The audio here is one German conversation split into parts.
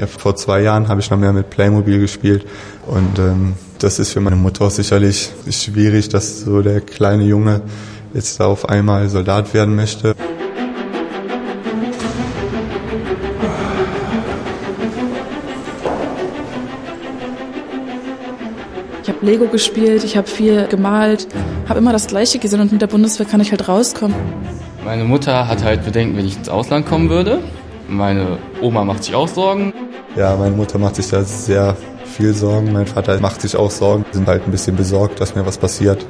Ja, vor zwei Jahren habe ich noch mehr mit Playmobil gespielt und ähm, das ist für meine Mutter auch sicherlich schwierig, dass so der kleine Junge jetzt da auf einmal Soldat werden möchte. Ich habe Lego gespielt, ich habe viel gemalt, habe immer das Gleiche gesehen und mit der Bundeswehr kann ich halt rauskommen. Meine Mutter hat halt Bedenken, wenn ich ins Ausland kommen würde. Meine Oma macht sich auch Sorgen. Ja, meine Mutter macht sich da sehr viel Sorgen. Mein Vater macht sich auch Sorgen, sind halt ein bisschen besorgt, dass mir was passiert.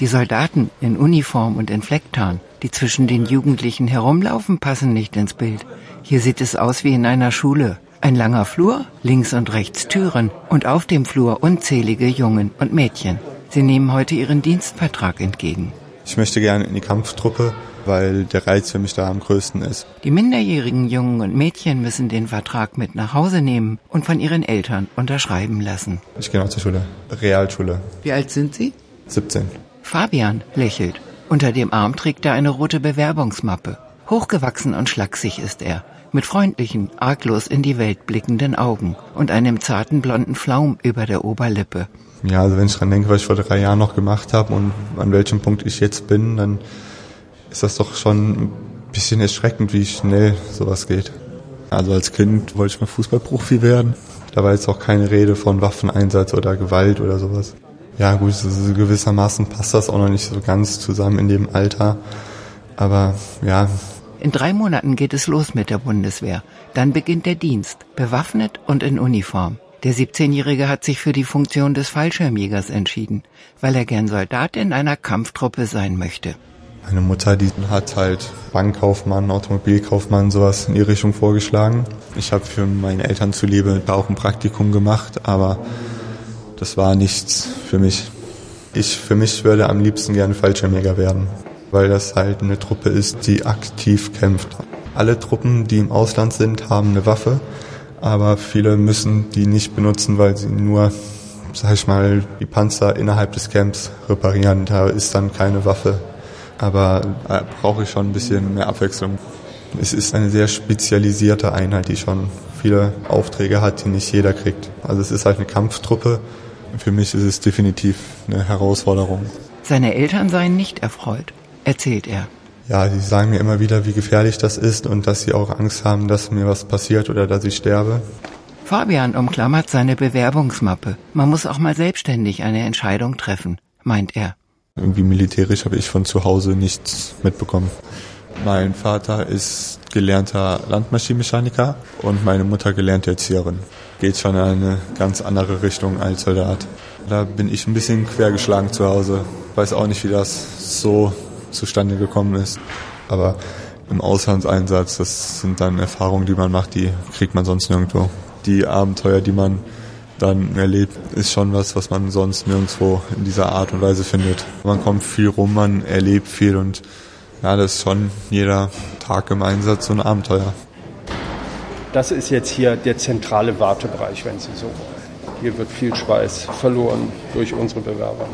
Die Soldaten in Uniform und in Flecktarn, die zwischen den Jugendlichen herumlaufen, passen nicht ins Bild. Hier sieht es aus wie in einer Schule. Ein langer Flur, links und rechts Türen und auf dem Flur unzählige Jungen und Mädchen. Sie nehmen heute ihren Dienstvertrag entgegen. Ich möchte gerne in die Kampftruppe, weil der Reiz für mich da am größten ist. Die minderjährigen Jungen und Mädchen müssen den Vertrag mit nach Hause nehmen und von ihren Eltern unterschreiben lassen. Ich gehe noch zur Schule, Realschule. Wie alt sind Sie? 17. Fabian lächelt. Unter dem Arm trägt er eine rote Bewerbungsmappe. Hochgewachsen und schlaksig ist er, mit freundlichen, arglos in die Welt blickenden Augen und einem zarten blonden Flaum über der Oberlippe. Ja, also wenn ich dran denke, was ich vor drei Jahren noch gemacht habe und an welchem Punkt ich jetzt bin, dann ist das doch schon ein bisschen erschreckend, wie schnell sowas geht. Also als Kind wollte ich mal Fußballprofi werden. Da war jetzt auch keine Rede von Waffeneinsatz oder Gewalt oder sowas. Ja gut, also gewissermaßen passt das auch noch nicht so ganz zusammen in dem Alter. Aber ja. In drei Monaten geht es los mit der Bundeswehr. Dann beginnt der Dienst, bewaffnet und in Uniform. Der 17-Jährige hat sich für die Funktion des Fallschirmjägers entschieden, weil er gern Soldat in einer Kampftruppe sein möchte. Meine Mutter, die hat halt Bankkaufmann, Automobilkaufmann, sowas in die Richtung vorgeschlagen. Ich habe für meine Eltern zuliebe da auch ein Praktikum gemacht, aber das war nichts für mich. Ich für mich würde am liebsten gerne Fallschirmjäger werden, weil das halt eine Truppe ist, die aktiv kämpft. Alle Truppen, die im Ausland sind, haben eine Waffe, aber viele müssen die nicht benutzen, weil sie nur, sag ich mal, die Panzer innerhalb des Camps reparieren. Da ist dann keine Waffe. Aber da brauche ich schon ein bisschen mehr Abwechslung. Es ist eine sehr spezialisierte Einheit, die schon viele Aufträge hat, die nicht jeder kriegt. Also es ist halt eine Kampftruppe für mich ist es definitiv eine Herausforderung. Seine Eltern seien nicht erfreut, erzählt er. Ja, sie sagen mir immer wieder, wie gefährlich das ist und dass sie auch Angst haben, dass mir was passiert oder dass ich sterbe. Fabian umklammert seine Bewerbungsmappe. Man muss auch mal selbstständig eine Entscheidung treffen, meint er. Irgendwie militärisch habe ich von zu Hause nichts mitbekommen. Mein Vater ist gelernter Landmaschinenmechaniker und meine Mutter gelernte Erzieherin. Geht schon in eine ganz andere Richtung als Soldat. Da bin ich ein bisschen quergeschlagen zu Hause. Weiß auch nicht, wie das so zustande gekommen ist. Aber im Auslandseinsatz, das sind dann Erfahrungen, die man macht, die kriegt man sonst nirgendwo. Die Abenteuer, die man dann erlebt, ist schon was, was man sonst nirgendwo in dieser Art und Weise findet. Man kommt viel rum, man erlebt viel und ja, das ist schon jeder Tag im Einsatz so ein Abenteuer. Das ist jetzt hier der zentrale Wartebereich, wenn Sie so wollen. Hier wird viel Schweiß verloren durch unsere Bewerber.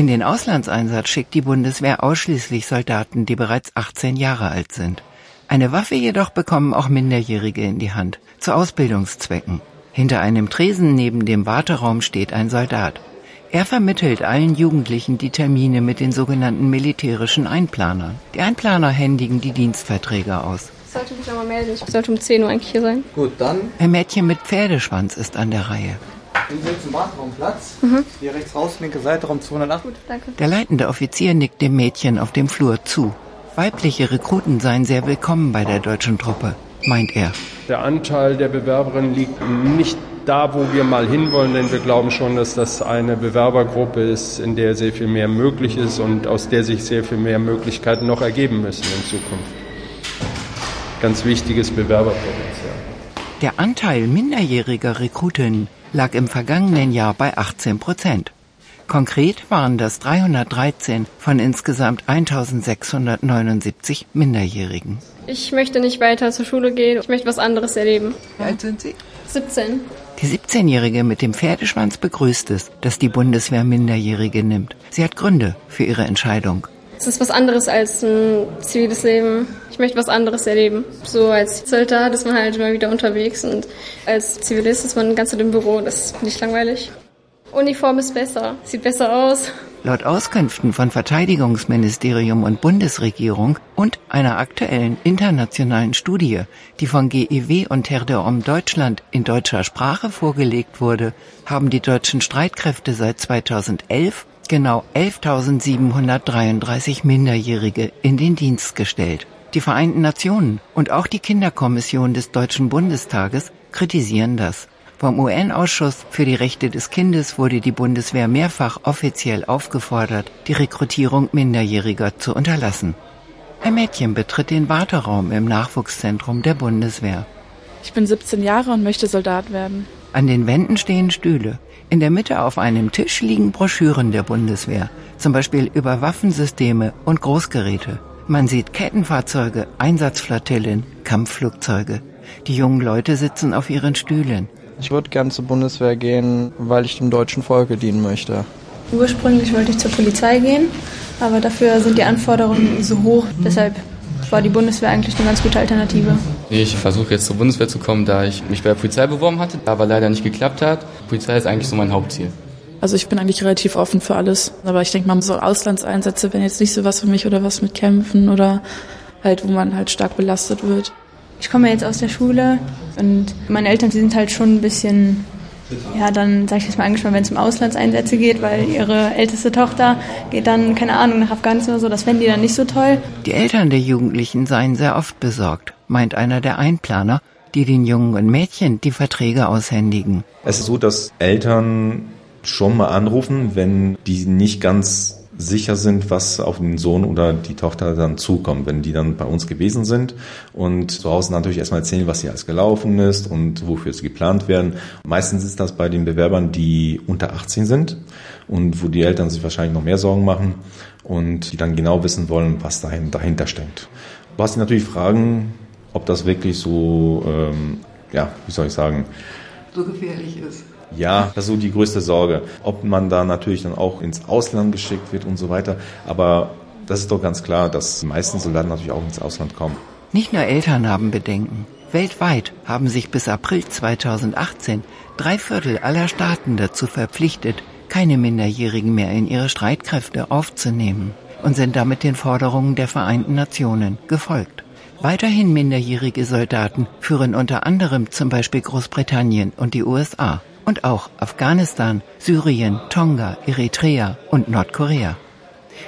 In den Auslandseinsatz schickt die Bundeswehr ausschließlich Soldaten, die bereits 18 Jahre alt sind. Eine Waffe jedoch bekommen auch Minderjährige in die Hand, zu Ausbildungszwecken. Hinter einem Tresen neben dem Warteraum steht ein Soldat. Er vermittelt allen Jugendlichen die Termine mit den sogenannten militärischen Einplanern. Die Einplaner händigen die Dienstverträge aus. Ich sollte mich nochmal melden. Ich sollte um 10 Uhr eigentlich hier sein. Gut, dann. Ein Mädchen mit Pferdeschwanz ist an der Reihe. Nehmen Sie zum Warteraum Platz. Mhm. Hier rechts raus, linke Seite, Raum 208. Gut, danke. Der leitende Offizier nickt dem Mädchen auf dem Flur zu. Weibliche Rekruten seien sehr willkommen bei der deutschen Truppe, meint er. Der Anteil der Bewerberinnen liegt nicht da, wo wir mal hinwollen, denn wir glauben schon, dass das eine Bewerbergruppe ist, in der sehr viel mehr möglich ist und aus der sich sehr viel mehr Möglichkeiten noch ergeben müssen in Zukunft. Ganz wichtiges Bewerberpotenzial. Der Anteil minderjähriger Rekrutinnen lag im vergangenen Jahr bei 18 Prozent. Konkret waren das 313 von insgesamt 1679 Minderjährigen. Ich möchte nicht weiter zur Schule gehen. Ich möchte was anderes erleben. Wie alt sind Sie? 17. Die 17-Jährige mit dem Pferdeschwanz begrüßt es, dass die Bundeswehr Minderjährige nimmt. Sie hat Gründe für ihre Entscheidung. Es ist was anderes als ein ziviles Leben. Ich möchte was anderes erleben. So als Soldat ist man halt immer wieder unterwegs und als Zivilist ist man ganze Zeit im Büro. Das ist nicht langweilig. Uniform ist besser, sieht besser aus. Laut Auskünften von Verteidigungsministerium und Bundesregierung und einer aktuellen internationalen Studie, die von GEW und Terre de Homme Deutschland in deutscher Sprache vorgelegt wurde, haben die deutschen Streitkräfte seit 2011 genau 11.733 Minderjährige in den Dienst gestellt. Die Vereinten Nationen und auch die Kinderkommission des Deutschen Bundestages kritisieren das. Vom UN-Ausschuss für die Rechte des Kindes wurde die Bundeswehr mehrfach offiziell aufgefordert, die Rekrutierung Minderjähriger zu unterlassen. Ein Mädchen betritt den Warteraum im Nachwuchszentrum der Bundeswehr. Ich bin 17 Jahre und möchte Soldat werden. An den Wänden stehen Stühle. In der Mitte auf einem Tisch liegen Broschüren der Bundeswehr, zum Beispiel über Waffensysteme und Großgeräte. Man sieht Kettenfahrzeuge, Einsatzflotillen, Kampfflugzeuge. Die jungen Leute sitzen auf ihren Stühlen. Ich würde gern zur Bundeswehr gehen, weil ich dem deutschen Volke dienen möchte. Ursprünglich wollte ich zur Polizei gehen, aber dafür sind die Anforderungen so hoch. Deshalb war die Bundeswehr eigentlich eine ganz gute Alternative. Ich versuche jetzt zur Bundeswehr zu kommen, da ich mich bei der Polizei beworben hatte, aber leider nicht geklappt hat. Polizei ist eigentlich so mein Hauptziel. Also ich bin eigentlich relativ offen für alles. Aber ich denke mal, so Auslandseinsätze wären jetzt nicht so was für mich oder was mit Kämpfen oder halt, wo man halt stark belastet wird. Ich komme jetzt aus der Schule und meine Eltern, die sind halt schon ein bisschen, ja, dann sage ich jetzt mal angespannt, wenn es um Auslandseinsätze geht, weil ihre älteste Tochter geht dann, keine Ahnung, nach Afghanistan oder so, das fänden die dann nicht so toll. Die Eltern der Jugendlichen seien sehr oft besorgt, meint einer der Einplaner, die den Jungen und Mädchen die Verträge aushändigen. Es ist so, dass Eltern schon mal anrufen, wenn die nicht ganz sicher sind, was auf den Sohn oder die Tochter dann zukommt, wenn die dann bei uns gewesen sind und zu Hause natürlich erstmal erzählen, was hier alles gelaufen ist und wofür sie geplant werden. Meistens ist das bei den Bewerbern, die unter 18 sind und wo die Eltern sich wahrscheinlich noch mehr Sorgen machen und die dann genau wissen wollen, was dahinter steckt. Was sie natürlich fragen, ob das wirklich so, ähm, ja, wie soll ich sagen, so gefährlich ist. Ja, das ist so die größte Sorge. Ob man da natürlich dann auch ins Ausland geschickt wird und so weiter. Aber das ist doch ganz klar, dass die meisten Soldaten natürlich auch ins Ausland kommen. Nicht nur Eltern haben Bedenken. Weltweit haben sich bis April 2018 drei Viertel aller Staaten dazu verpflichtet, keine Minderjährigen mehr in ihre Streitkräfte aufzunehmen und sind damit den Forderungen der Vereinten Nationen gefolgt. Weiterhin minderjährige Soldaten führen unter anderem zum Beispiel Großbritannien und die USA und auch Afghanistan, Syrien, Tonga, Eritrea und Nordkorea.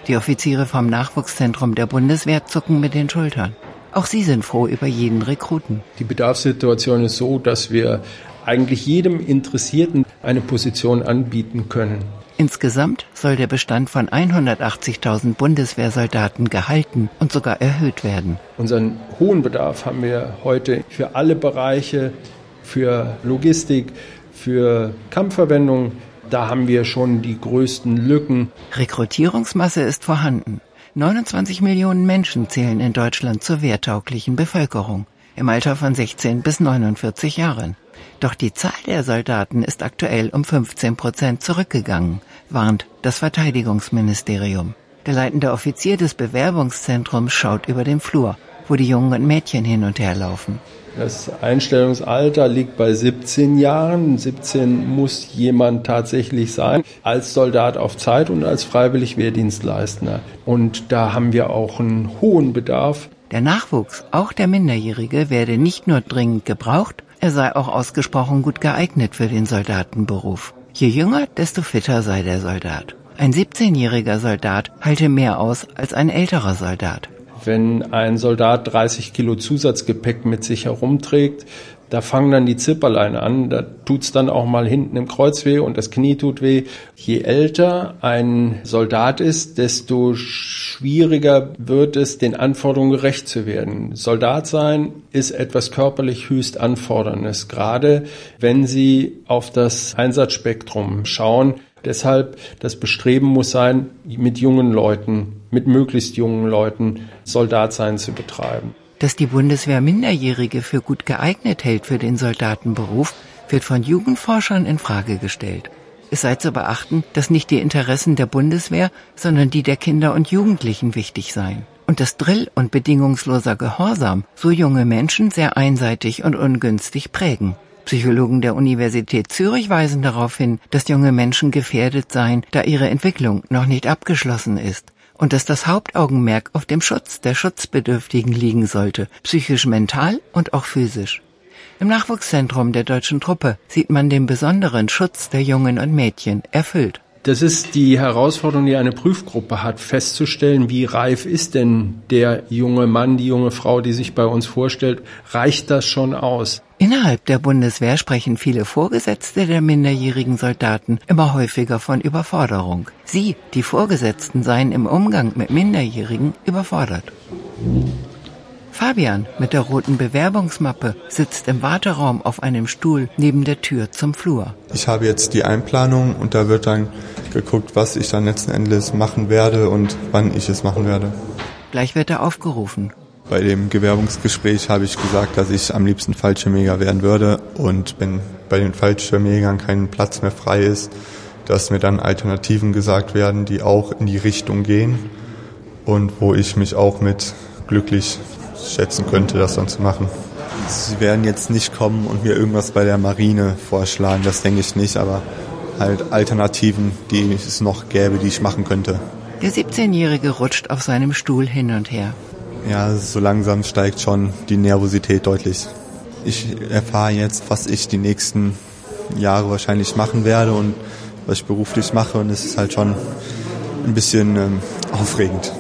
Die Offiziere vom Nachwuchszentrum der Bundeswehr zucken mit den Schultern. Auch sie sind froh über jeden Rekruten. Die Bedarfssituation ist so, dass wir eigentlich jedem Interessierten eine Position anbieten können. Insgesamt soll der Bestand von 180.000 Bundeswehrsoldaten gehalten und sogar erhöht werden. Unseren hohen Bedarf haben wir heute für alle Bereiche, für Logistik, für Kampfverwendung, da haben wir schon die größten Lücken. Rekrutierungsmasse ist vorhanden. 29 Millionen Menschen zählen in Deutschland zur wehrtauglichen Bevölkerung im Alter von 16 bis 49 Jahren. Doch die Zahl der Soldaten ist aktuell um 15 Prozent zurückgegangen, warnt das Verteidigungsministerium. Der leitende Offizier des Bewerbungszentrums schaut über den Flur, wo die Jungen und Mädchen hin und her laufen. Das Einstellungsalter liegt bei 17 Jahren. 17 muss jemand tatsächlich sein, als Soldat auf Zeit und als freiwillig Wehrdienstleistender. Und da haben wir auch einen hohen Bedarf. Der Nachwuchs, auch der Minderjährige, werde nicht nur dringend gebraucht, er sei auch ausgesprochen gut geeignet für den Soldatenberuf. Je jünger, desto fitter sei der Soldat. Ein 17-jähriger Soldat halte mehr aus als ein älterer Soldat. Wenn ein Soldat 30 Kilo Zusatzgepäck mit sich herumträgt, da fangen dann die Zipperlein an, da tut's dann auch mal hinten im Kreuz weh und das Knie tut weh. Je älter ein Soldat ist, desto schwieriger wird es, den Anforderungen gerecht zu werden. Soldat sein ist etwas körperlich höchst anforderndes, gerade wenn Sie auf das Einsatzspektrum schauen. Deshalb das Bestreben muss sein, mit jungen Leuten, mit möglichst jungen Leuten Soldatsein zu betreiben. Dass die Bundeswehr Minderjährige für gut geeignet hält für den Soldatenberuf, wird von Jugendforschern in Frage gestellt. Es sei zu beachten, dass nicht die Interessen der Bundeswehr, sondern die der Kinder und Jugendlichen wichtig seien. Und dass Drill und bedingungsloser Gehorsam so junge Menschen sehr einseitig und ungünstig prägen. Psychologen der Universität Zürich weisen darauf hin, dass junge Menschen gefährdet seien, da ihre Entwicklung noch nicht abgeschlossen ist und dass das Hauptaugenmerk auf dem Schutz der Schutzbedürftigen liegen sollte, psychisch, mental und auch physisch. Im Nachwuchszentrum der deutschen Truppe sieht man den besonderen Schutz der Jungen und Mädchen erfüllt. Das ist die Herausforderung, die eine Prüfgruppe hat, festzustellen, wie reif ist denn der junge Mann, die junge Frau, die sich bei uns vorstellt, reicht das schon aus? Innerhalb der Bundeswehr sprechen viele Vorgesetzte der minderjährigen Soldaten immer häufiger von Überforderung. Sie, die Vorgesetzten, seien im Umgang mit Minderjährigen überfordert. Fabian mit der roten Bewerbungsmappe sitzt im Warteraum auf einem Stuhl neben der Tür zum Flur. Ich habe jetzt die Einplanung und da wird dann geguckt, was ich dann letzten Endes machen werde und wann ich es machen werde. Gleich wird er aufgerufen. Bei dem Bewerbungsgespräch habe ich gesagt, dass ich am liebsten Fallschirmjäger werden würde und wenn bei den Fallschirmjägern kein Platz mehr frei ist, dass mir dann Alternativen gesagt werden, die auch in die Richtung gehen und wo ich mich auch mit glücklich schätzen könnte, das dann zu machen. Sie werden jetzt nicht kommen und mir irgendwas bei der Marine vorschlagen, das denke ich nicht, aber halt Alternativen, die es noch gäbe, die ich machen könnte. Der 17-Jährige rutscht auf seinem Stuhl hin und her. Ja, so langsam steigt schon die Nervosität deutlich. Ich erfahre jetzt, was ich die nächsten Jahre wahrscheinlich machen werde und was ich beruflich mache und es ist halt schon ein bisschen ähm, aufregend.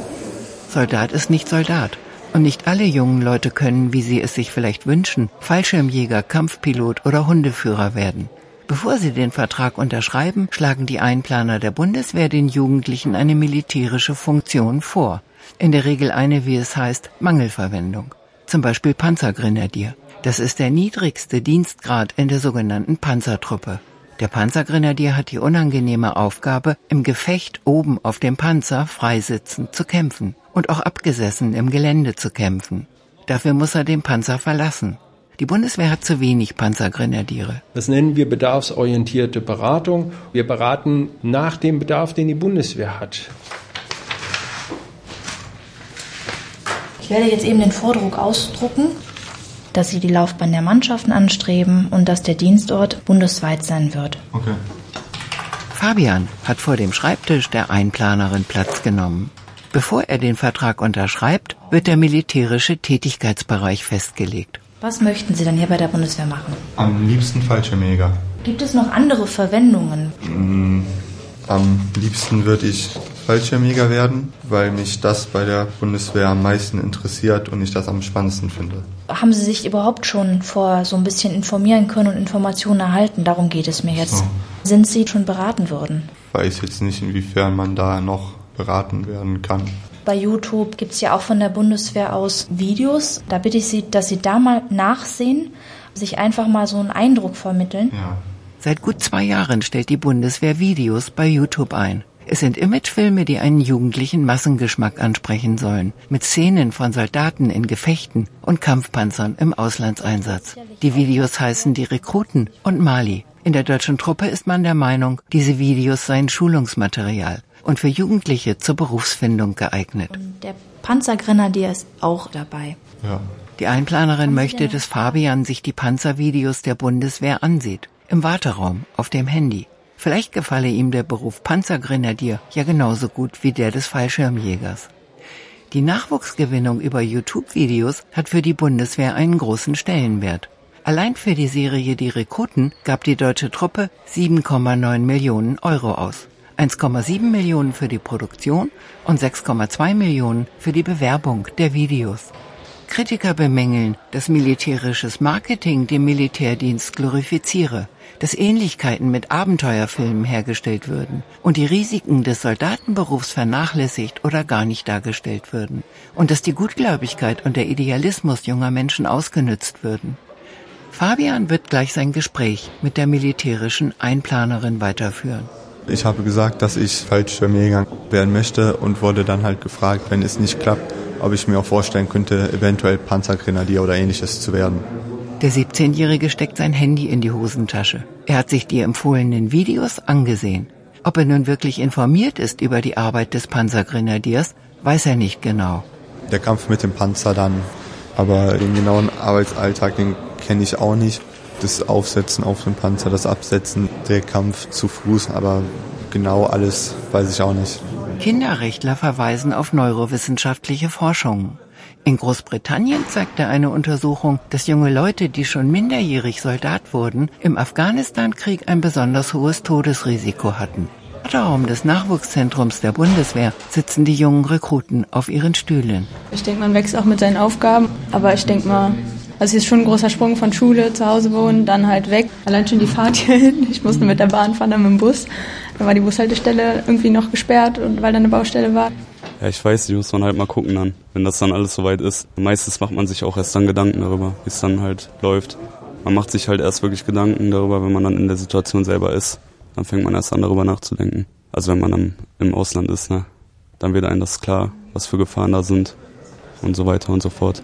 Soldat ist nicht Soldat. Und nicht alle jungen Leute können, wie sie es sich vielleicht wünschen, Fallschirmjäger, Kampfpilot oder Hundeführer werden. Bevor sie den Vertrag unterschreiben, schlagen die Einplaner der Bundeswehr den Jugendlichen eine militärische Funktion vor. In der Regel eine, wie es heißt, Mangelverwendung. Zum Beispiel Panzergrenadier. Das ist der niedrigste Dienstgrad in der sogenannten Panzertruppe. Der Panzergrenadier hat die unangenehme Aufgabe, im Gefecht oben auf dem Panzer freisitzend zu kämpfen und auch abgesessen im Gelände zu kämpfen. Dafür muss er den Panzer verlassen. Die Bundeswehr hat zu wenig Panzergrenadiere. Das nennen wir bedarfsorientierte Beratung. Wir beraten nach dem Bedarf, den die Bundeswehr hat. Werde jetzt eben den Vordruck ausdrucken, dass Sie die Laufbahn der Mannschaften anstreben und dass der Dienstort bundesweit sein wird. Okay. Fabian hat vor dem Schreibtisch der Einplanerin Platz genommen. Bevor er den Vertrag unterschreibt, wird der militärische Tätigkeitsbereich festgelegt. Was möchten Sie dann hier bei der Bundeswehr machen? Am liebsten Fallschirmjäger. Gibt es noch andere Verwendungen? Mm, am liebsten würde ich Fallschirmjäger werden, weil mich das bei der Bundeswehr am meisten interessiert und ich das am spannendsten finde. Haben Sie sich überhaupt schon vor so ein bisschen informieren können und Informationen erhalten? Darum geht es mir jetzt. So. Sind Sie schon beraten worden? Ich weiß jetzt nicht, inwiefern man da noch beraten werden kann. Bei YouTube gibt es ja auch von der Bundeswehr aus Videos. Da bitte ich Sie, dass Sie da mal nachsehen, sich einfach mal so einen Eindruck vermitteln. Ja. Seit gut zwei Jahren stellt die Bundeswehr Videos bei YouTube ein. Es sind Imagefilme, die einen jugendlichen Massengeschmack ansprechen sollen, mit Szenen von Soldaten in Gefechten und Kampfpanzern im Auslandseinsatz. Die Videos heißen Die Rekruten und Mali. In der deutschen Truppe ist man der Meinung, diese Videos seien Schulungsmaterial und für Jugendliche zur Berufsfindung geeignet. Und der Panzergrenadier ist auch dabei. Ja. Die Einplanerin möchte, dass Fabian sich die Panzervideos der Bundeswehr ansieht. Im Warteraum, auf dem Handy. Vielleicht gefalle ihm der Beruf Panzergrenadier ja genauso gut wie der des Fallschirmjägers. Die Nachwuchsgewinnung über YouTube-Videos hat für die Bundeswehr einen großen Stellenwert. Allein für die Serie Die Rekruten gab die deutsche Truppe 7,9 Millionen Euro aus. 1,7 Millionen für die Produktion und 6,2 Millionen für die Bewerbung der Videos. Kritiker bemängeln, dass militärisches Marketing den Militärdienst glorifiziere, dass Ähnlichkeiten mit Abenteuerfilmen hergestellt würden und die Risiken des Soldatenberufs vernachlässigt oder gar nicht dargestellt würden und dass die Gutgläubigkeit und der Idealismus junger Menschen ausgenützt würden. Fabian wird gleich sein Gespräch mit der militärischen Einplanerin weiterführen. Ich habe gesagt, dass ich Fallschirmjäger werden möchte und wurde dann halt gefragt, wenn es nicht klappt, ob ich mir auch vorstellen könnte, eventuell Panzergrenadier oder ähnliches zu werden. Der 17-Jährige steckt sein Handy in die Hosentasche. Er hat sich die empfohlenen Videos angesehen. Ob er nun wirklich informiert ist über die Arbeit des Panzergrenadiers, weiß er nicht genau. Der Kampf mit dem Panzer dann, aber den genauen Arbeitsalltag, den kenne ich auch nicht. Das Aufsetzen auf dem Panzer, das Absetzen, der Kampf zu Fuß, aber genau alles weiß ich auch nicht. Kinderrechtler verweisen auf neurowissenschaftliche Forschungen. In Großbritannien zeigte eine Untersuchung, dass junge Leute, die schon minderjährig Soldat wurden, im Afghanistan-Krieg ein besonders hohes Todesrisiko hatten. Im Raum des Nachwuchszentrums der Bundeswehr sitzen die jungen Rekruten auf ihren Stühlen. Ich denke, man wächst auch mit seinen Aufgaben, aber ich denke mal, also es ist schon ein großer Sprung von Schule, zu Hause wohnen, dann halt weg. Allein schon die Fahrt hierhin. Ich musste mit der Bahn fahren, dann mit dem Bus. Da war die Bushaltestelle irgendwie noch gesperrt und weil da eine Baustelle war. Ja, ich weiß, die muss man halt mal gucken dann, wenn das dann alles soweit ist. Meistens macht man sich auch erst dann Gedanken darüber, wie es dann halt läuft. Man macht sich halt erst wirklich Gedanken darüber, wenn man dann in der Situation selber ist. Dann fängt man erst an darüber nachzudenken. Also wenn man dann im Ausland ist, ne? Dann wird einem das klar, was für Gefahren da sind und so weiter und so fort.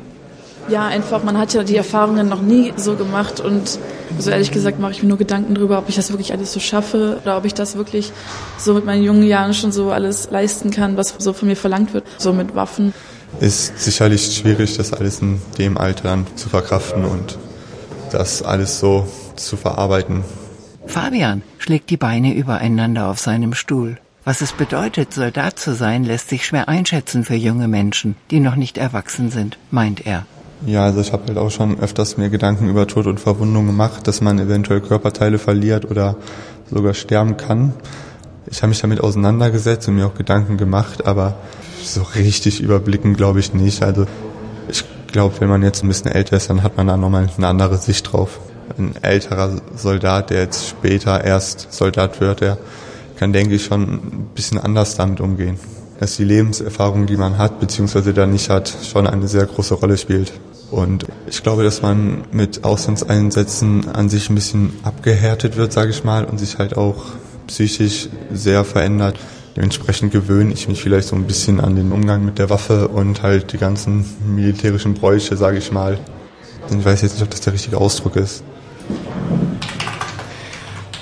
Ja, einfach, man hat ja die Erfahrungen noch nie so gemacht und so ehrlich gesagt mache ich mir nur Gedanken darüber, ob ich das wirklich alles so schaffe oder ob ich das wirklich so mit meinen jungen Jahren schon so alles leisten kann, was so von mir verlangt wird, so mit Waffen. Ist sicherlich schwierig, das alles in dem Alter dann zu verkraften und das alles so zu verarbeiten. Fabian schlägt die Beine übereinander auf seinem Stuhl. Was es bedeutet, Soldat zu sein, lässt sich schwer einschätzen für junge Menschen, die noch nicht erwachsen sind, meint er. Ja, also ich habe halt auch schon öfters mir Gedanken über Tod und Verwundung gemacht, dass man eventuell Körperteile verliert oder sogar sterben kann. Ich habe mich damit auseinandergesetzt und mir auch Gedanken gemacht, aber so richtig überblicken glaube ich nicht. Also ich glaube, wenn man jetzt ein bisschen älter ist, dann hat man da nochmal eine andere Sicht drauf. Ein älterer Soldat, der jetzt später erst Soldat wird, der kann, denke ich, schon ein bisschen anders damit umgehen. Dass die Lebenserfahrung, die man hat, beziehungsweise da nicht hat, schon eine sehr große Rolle spielt. Und ich glaube, dass man mit Auslandseinsätzen an sich ein bisschen abgehärtet wird, sage ich mal, und sich halt auch psychisch sehr verändert. Dementsprechend gewöhne ich mich vielleicht so ein bisschen an den Umgang mit der Waffe und halt die ganzen militärischen Bräuche, sage ich mal. Ich weiß jetzt nicht, ob das der richtige Ausdruck ist.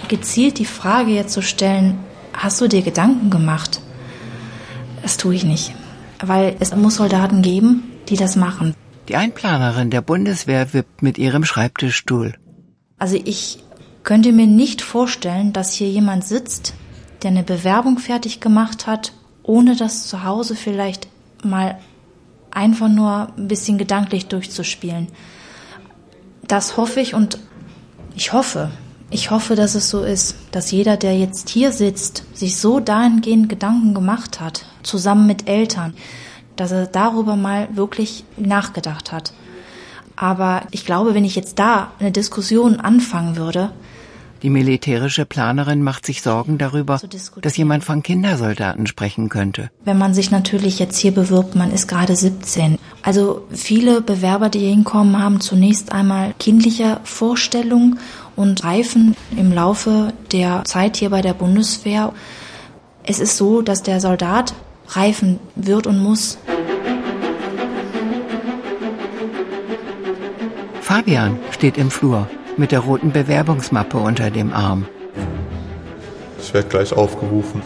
Gezielt die Frage jetzt zu stellen, hast du dir Gedanken gemacht? Das tue ich nicht. Weil es muss Soldaten geben, die das machen. Die Einplanerin der Bundeswehr wippt mit ihrem Schreibtischstuhl. Also ich könnte mir nicht vorstellen, dass hier jemand sitzt, der eine Bewerbung fertig gemacht hat, ohne das zu Hause vielleicht mal einfach nur ein bisschen gedanklich durchzuspielen. Das hoffe ich und ich hoffe, ich hoffe, dass es so ist, dass jeder, der jetzt hier sitzt, sich so dahingehend Gedanken gemacht hat, zusammen mit Eltern, dass er darüber mal wirklich nachgedacht hat. Aber ich glaube, wenn ich jetzt da eine Diskussion anfangen würde, die militärische Planerin macht sich Sorgen darüber, dass jemand von Kindersoldaten sprechen könnte. Wenn man sich natürlich jetzt hier bewirbt, man ist gerade 17. Also viele Bewerber, die hier hinkommen, haben zunächst einmal kindliche Vorstellungen und reifen im Laufe der Zeit hier bei der Bundeswehr. Es ist so, dass der Soldat reifen wird und muss. Fabian steht im Flur mit der roten Bewerbungsmappe unter dem Arm. Ich werde gleich aufgerufen.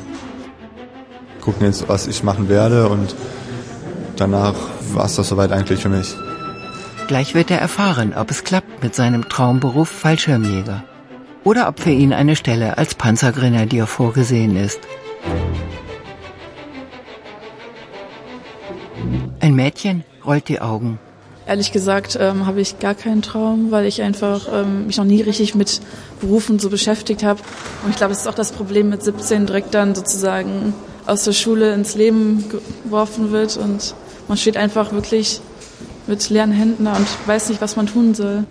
Gucken jetzt, was ich machen werde und danach war es das soweit eigentlich für mich. Gleich wird er erfahren, ob es klappt mit seinem Traumberuf Fallschirmjäger oder ob für ihn eine Stelle als Panzergrenadier vorgesehen ist. Mädchen rollt die Augen. Ehrlich gesagt ähm, habe ich gar keinen Traum, weil ich einfach ähm, mich noch nie richtig mit Berufen so beschäftigt habe. Und ich glaube, das ist auch das Problem mit 17 direkt dann sozusagen aus der Schule ins Leben geworfen wird und man steht einfach wirklich mit leeren Händen da und weiß nicht, was man tun soll.